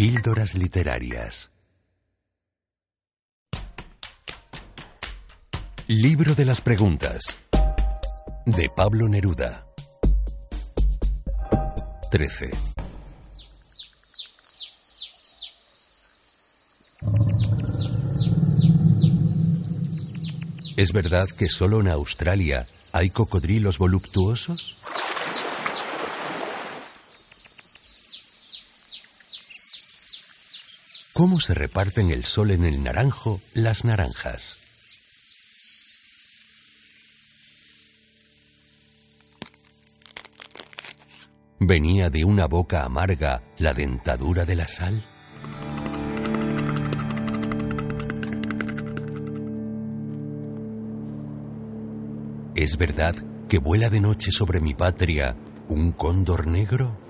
Píldoras Literarias. Libro de las Preguntas. De Pablo Neruda. 13. ¿Es verdad que solo en Australia hay cocodrilos voluptuosos? ¿Cómo se reparten el sol en el naranjo las naranjas? ¿Venía de una boca amarga la dentadura de la sal? ¿Es verdad que vuela de noche sobre mi patria un cóndor negro?